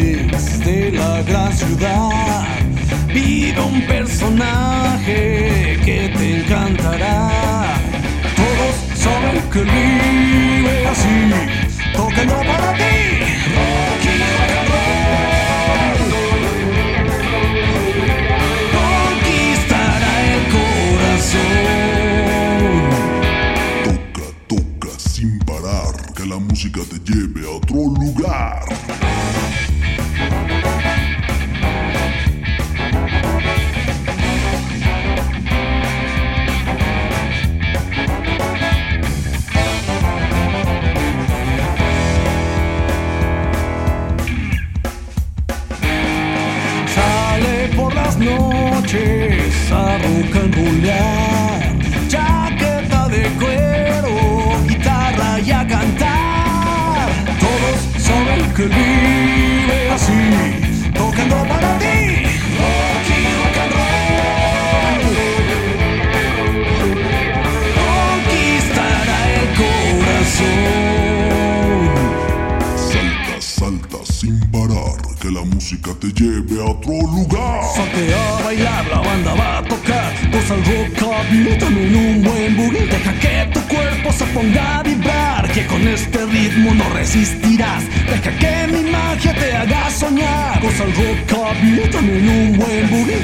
de la gran ciudad vive un personaje que te encantará. Todos saben que vive así, tocando para ti. Conquistará el corazón. Toca, toca sin parar, que la música te lleve a otro lugar. Bye. Sin parar, que la música te lleve a otro lugar. Salte a bailar, la banda va a tocar. Goza el rockabilly, también un buen boogie. Deja que tu cuerpo se ponga a vibrar. Que con este ritmo no resistirás. Deja que mi magia te haga soñar. Goza el rockabilly, también un buen boogie.